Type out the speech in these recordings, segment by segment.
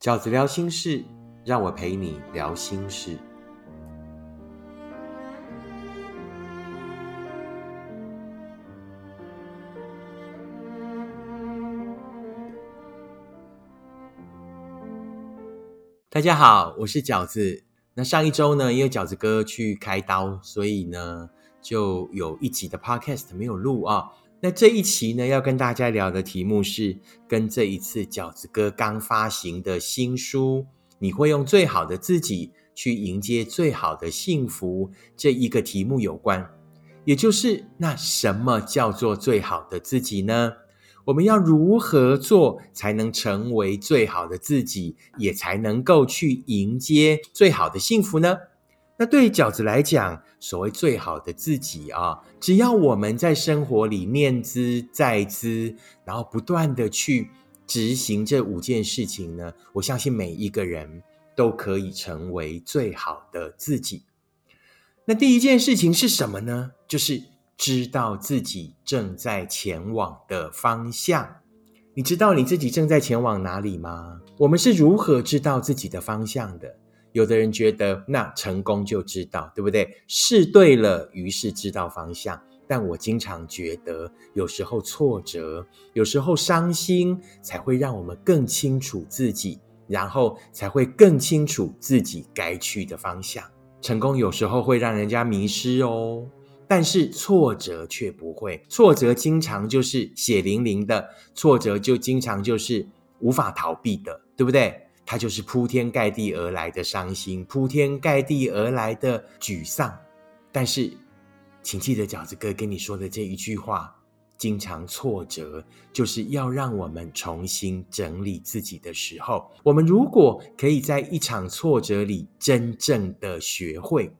饺子聊心事，让我陪你聊心事。大家好，我是饺子。那上一周呢，因为饺子哥去开刀，所以呢就有一集的 podcast 没有录啊。那这一期呢，要跟大家聊的题目是跟这一次饺子哥刚发行的新书“你会用最好的自己去迎接最好的幸福”这一个题目有关。也就是，那什么叫做最好的自己呢？我们要如何做才能成为最好的自己，也才能够去迎接最好的幸福呢？那对饺子来讲，所谓最好的自己啊，只要我们在生活里念之在兹，然后不断的去执行这五件事情呢，我相信每一个人都可以成为最好的自己。那第一件事情是什么呢？就是知道自己正在前往的方向。你知道你自己正在前往哪里吗？我们是如何知道自己的方向的？有的人觉得那成功就知道，对不对？试对了，于是知道方向。但我经常觉得，有时候挫折，有时候伤心，才会让我们更清楚自己，然后才会更清楚自己该去的方向。成功有时候会让人家迷失哦，但是挫折却不会。挫折经常就是血淋淋的，挫折就经常就是无法逃避的，对不对？它就是铺天盖地而来的伤心，铺天盖地而来的沮丧。但是，请记得饺子哥跟你说的这一句话：，经常挫折，就是要让我们重新整理自己的时候。我们如果可以在一场挫折里真正的学会，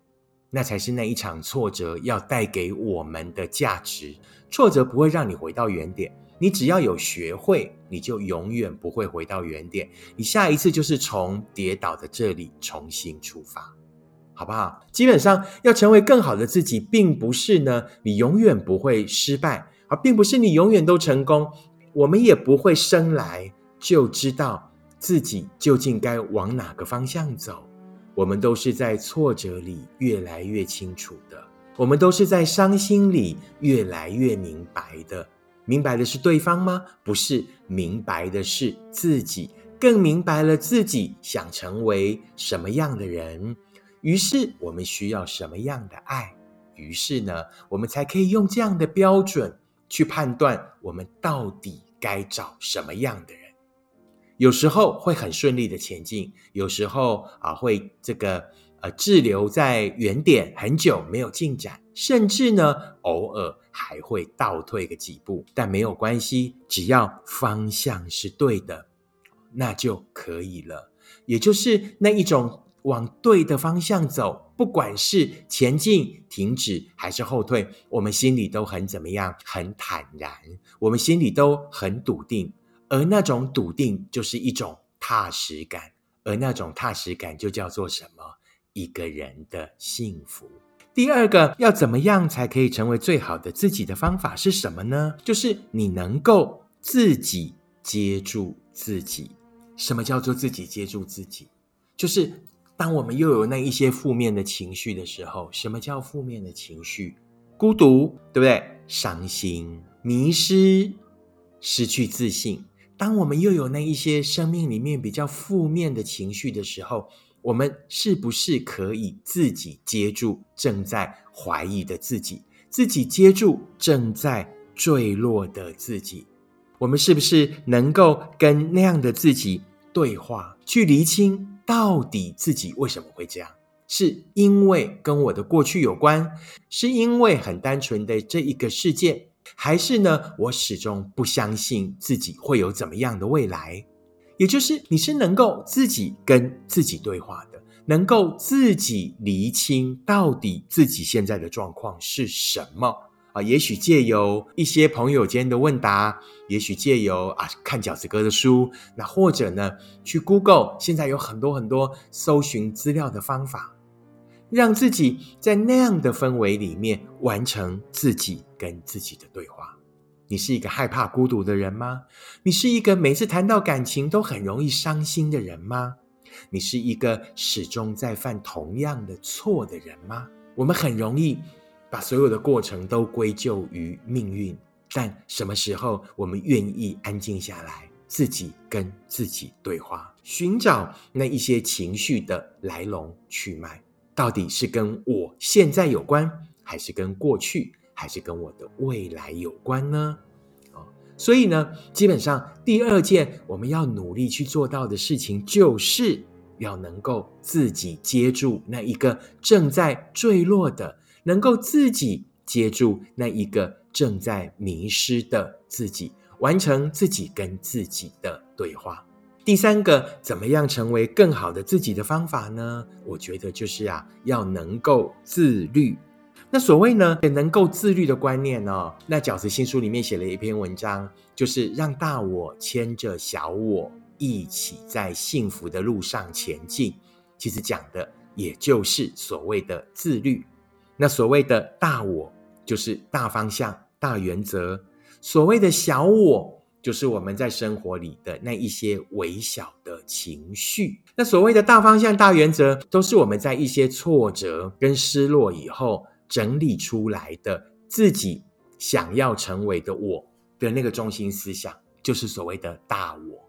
那才是那一场挫折要带给我们的价值。挫折不会让你回到原点。你只要有学会，你就永远不会回到原点。你下一次就是从跌倒的这里重新出发，好不好？基本上要成为更好的自己，并不是呢，你永远不会失败，而并不是你永远都成功。我们也不会生来就知道自己究竟该往哪个方向走。我们都是在挫折里越来越清楚的，我们都是在伤心里越来越明白的。明白的是对方吗？不是，明白的是自己，更明白了自己想成为什么样的人。于是我们需要什么样的爱？于是呢，我们才可以用这样的标准去判断我们到底该找什么样的人。有时候会很顺利的前进，有时候啊会这个。呃，滞留在原点很久没有进展，甚至呢，偶尔还会倒退个几步，但没有关系，只要方向是对的，那就可以了。也就是那一种往对的方向走，不管是前进、停止还是后退，我们心里都很怎么样？很坦然，我们心里都很笃定，而那种笃定就是一种踏实感，而那种踏实感就叫做什么？一个人的幸福。第二个，要怎么样才可以成为最好的自己的方法是什么呢？就是你能够自己接住自己。什么叫做自己接住自己？就是当我们又有那一些负面的情绪的时候，什么叫负面的情绪？孤独，对不对？伤心、迷失、失去自信。当我们又有那一些生命里面比较负面的情绪的时候，我们是不是可以自己接住正在怀疑的自己，自己接住正在坠落的自己？我们是不是能够跟那样的自己对话，去厘清到底自己为什么会这样？是因为跟我的过去有关，是因为很单纯的这一个事件，还是呢？我始终不相信自己会有怎么样的未来？也就是你是能够自己跟自己对话的，能够自己厘清到底自己现在的状况是什么啊？也许借由一些朋友间的问答，也许借由啊看饺子哥的书，那或者呢去 Google，现在有很多很多搜寻资料的方法，让自己在那样的氛围里面完成自己跟自己的对话。你是一个害怕孤独的人吗？你是一个每次谈到感情都很容易伤心的人吗？你是一个始终在犯同样的错的人吗？我们很容易把所有的过程都归咎于命运，但什么时候我们愿意安静下来，自己跟自己对话，寻找那一些情绪的来龙去脉，到底是跟我现在有关，还是跟过去？还是跟我的未来有关呢？哦，所以呢，基本上第二件我们要努力去做到的事情，就是要能够自己接住那一个正在坠落的，能够自己接住那一个正在迷失的自己，完成自己跟自己的对话。第三个，怎么样成为更好的自己的方法呢？我觉得就是啊，要能够自律。那所谓呢，能够自律的观念呢？那饺子新书里面写了一篇文章，就是让大我牵着小我一起在幸福的路上前进。其实讲的也就是所谓的自律。那所谓的大我，就是大方向、大原则；所谓的小我，就是我们在生活里的那一些微小的情绪。那所谓的大方向、大原则，都是我们在一些挫折跟失落以后。整理出来的自己想要成为的我的那个中心思想，就是所谓的大我。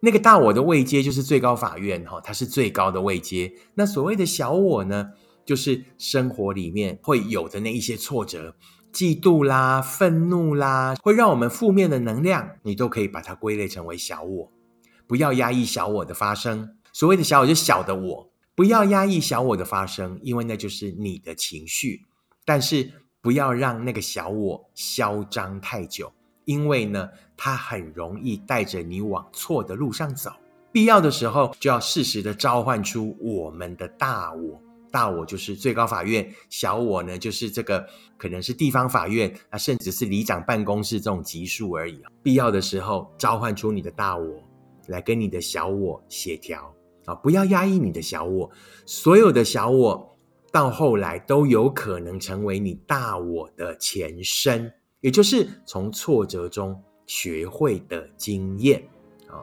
那个大我的位阶就是最高法院哈，它是最高的位阶。那所谓的小我呢，就是生活里面会有的那一些挫折、嫉妒啦、愤怒啦，会让我们负面的能量，你都可以把它归类成为小我。不要压抑小我的发生。所谓的小我，就小的我。不要压抑小我的发生，因为那就是你的情绪。但是不要让那个小我嚣张太久，因为呢，它很容易带着你往错的路上走。必要的时候，就要适时的召唤出我们的大我。大我就是最高法院，小我呢就是这个可能是地方法院啊，甚至是里长办公室这种级数而已。必要的时候，召唤出你的大我，来跟你的小我协调。啊！不要压抑你的小我，所有的小我到后来都有可能成为你大我的前身，也就是从挫折中学会的经验啊。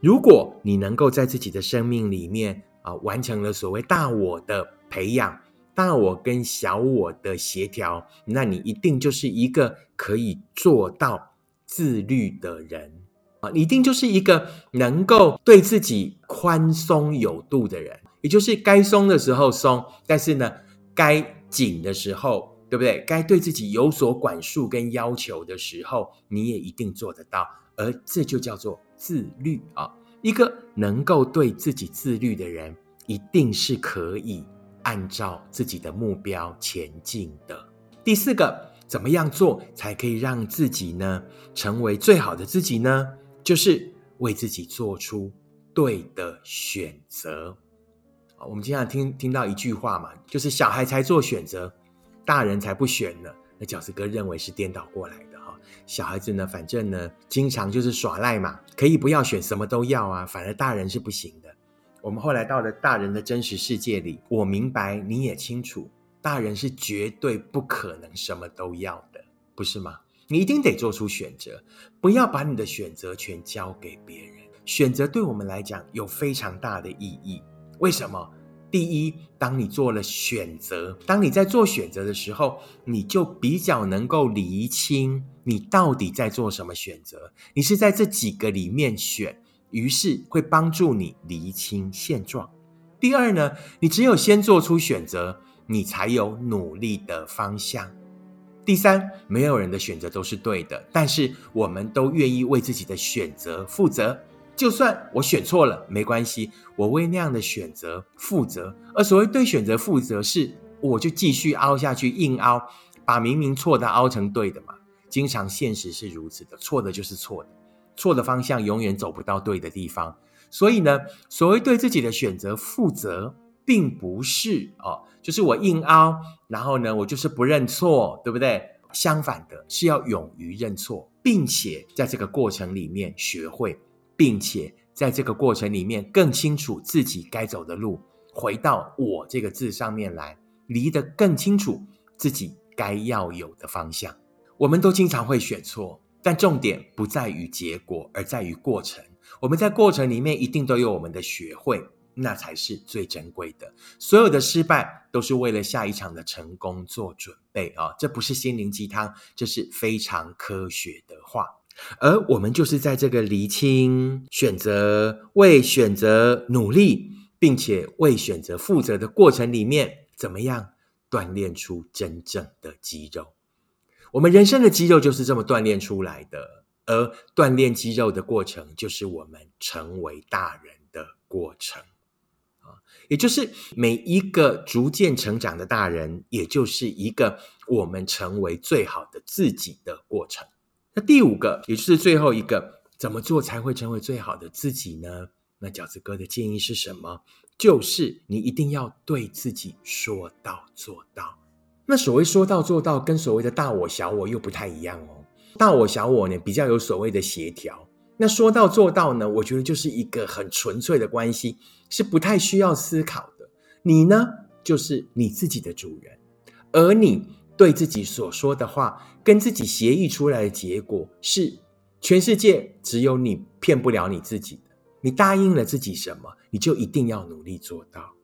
如果你能够在自己的生命里面啊，完成了所谓大我的培养，大我跟小我的协调，那你一定就是一个可以做到自律的人。啊，你一定就是一个能够对自己宽松有度的人，也就是该松的时候松，但是呢，该紧的时候，对不对？该对自己有所管束跟要求的时候，你也一定做得到，而这就叫做自律啊！一个能够对自己自律的人，一定是可以按照自己的目标前进的。第四个，怎么样做才可以让自己呢成为最好的自己呢？就是为自己做出对的选择！我们经常听听到一句话嘛，就是小孩才做选择，大人才不选呢。那饺子哥认为是颠倒过来的哈。小孩子呢，反正呢，经常就是耍赖嘛，可以不要选，什么都要啊。反而大人是不行的。我们后来到了大人的真实世界里，我明白，你也清楚，大人是绝对不可能什么都要的，不是吗？你一定得做出选择，不要把你的选择权交给别人。选择对我们来讲有非常大的意义。为什么？第一，当你做了选择，当你在做选择的时候，你就比较能够厘清你到底在做什么选择。你是在这几个里面选，于是会帮助你厘清现状。第二呢，你只有先做出选择，你才有努力的方向。第三，没有人的选择都是对的，但是我们都愿意为自己的选择负责。就算我选错了，没关系，我为那样的选择负责。而所谓对选择负责，是我就继续凹下去，硬凹，把明明错的凹成对的嘛。经常现实是如此的，错的就是错的，错的方向永远走不到对的地方。所以呢，所谓对自己的选择负责。并不是哦，就是我硬凹，然后呢，我就是不认错，对不对？相反的是要勇于认错，并且在这个过程里面学会，并且在这个过程里面更清楚自己该走的路，回到我这个字上面来，离得更清楚自己该要有的方向。我们都经常会选错，但重点不在于结果，而在于过程。我们在过程里面一定都有我们的学会，那才是最珍贵的。所有的失败都是为了下一场的成功做准备啊！这不是心灵鸡汤，这是非常科学的话。而我们就是在这个厘清、选择、为选择努力，并且为选择负责的过程里面，怎么样锻炼出真正的肌肉？我们人生的肌肉就是这么锻炼出来的。而锻炼肌肉的过程，就是我们成为大人的过程啊，也就是每一个逐渐成长的大人，也就是一个我们成为最好的自己的过程。那第五个，也就是最后一个，怎么做才会成为最好的自己呢？那饺子哥的建议是什么？就是你一定要对自己说到做到。那所谓说到做到，跟所谓的大我小我又不太一样哦。大我小我呢，比较有所谓的协调。那说到做到呢，我觉得就是一个很纯粹的关系，是不太需要思考的。你呢，就是你自己的主人，而你。对自己所说的话，跟自己协议出来的结果是，全世界只有你骗不了你自己的。你答应了自己什么，你就一定要努力做到。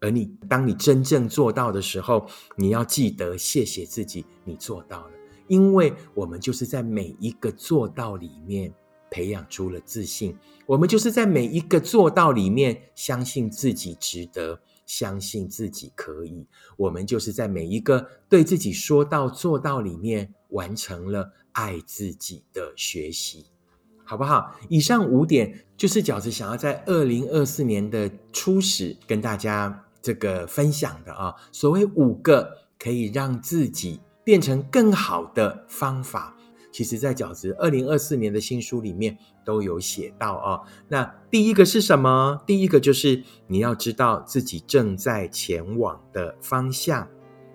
而你，当你真正做到的时候，你要记得谢谢自己，你做到了。因为我们就是在每一个做到里面培养出了自信，我们就是在每一个做到里面相信自己值得。相信自己可以，我们就是在每一个对自己说到做到里面完成了爱自己的学习，好不好？以上五点就是饺子想要在二零二四年的初始跟大家这个分享的啊。所谓五个可以让自己变成更好的方法。其实，在饺子二零二四年的新书里面都有写到啊。那第一个是什么？第一个就是你要知道自己正在前往的方向。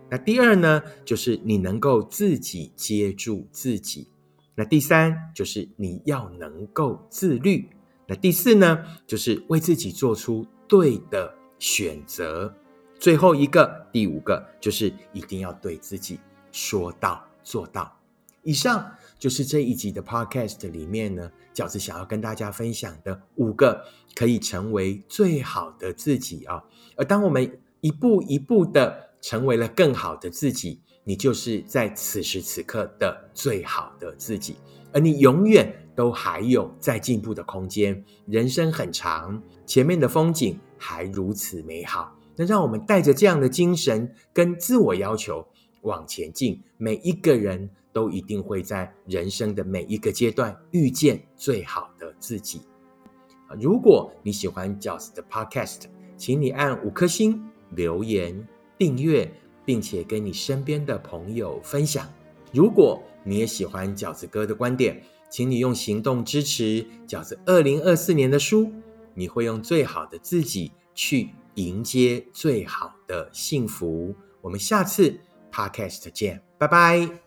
那第二呢，就是你能够自己接住自己。那第三就是你要能够自律。那第四呢，就是为自己做出对的选择。最后一个，第五个就是一定要对自己说到做到。以上就是这一集的 Podcast 里面呢，饺子想要跟大家分享的五个可以成为最好的自己啊。而当我们一步一步的成为了更好的自己，你就是在此时此刻的最好的自己，而你永远都还有在进步的空间。人生很长，前面的风景还如此美好，那让我们带着这样的精神跟自我要求往前进。每一个人。都一定会在人生的每一个阶段遇见最好的自己。如果你喜欢饺子的 Podcast，请你按五颗星、留言、订阅，并且跟你身边的朋友分享。如果你也喜欢饺子哥的观点，请你用行动支持饺子二零二四年的书。你会用最好的自己去迎接最好的幸福。我们下次 Podcast 见，拜拜。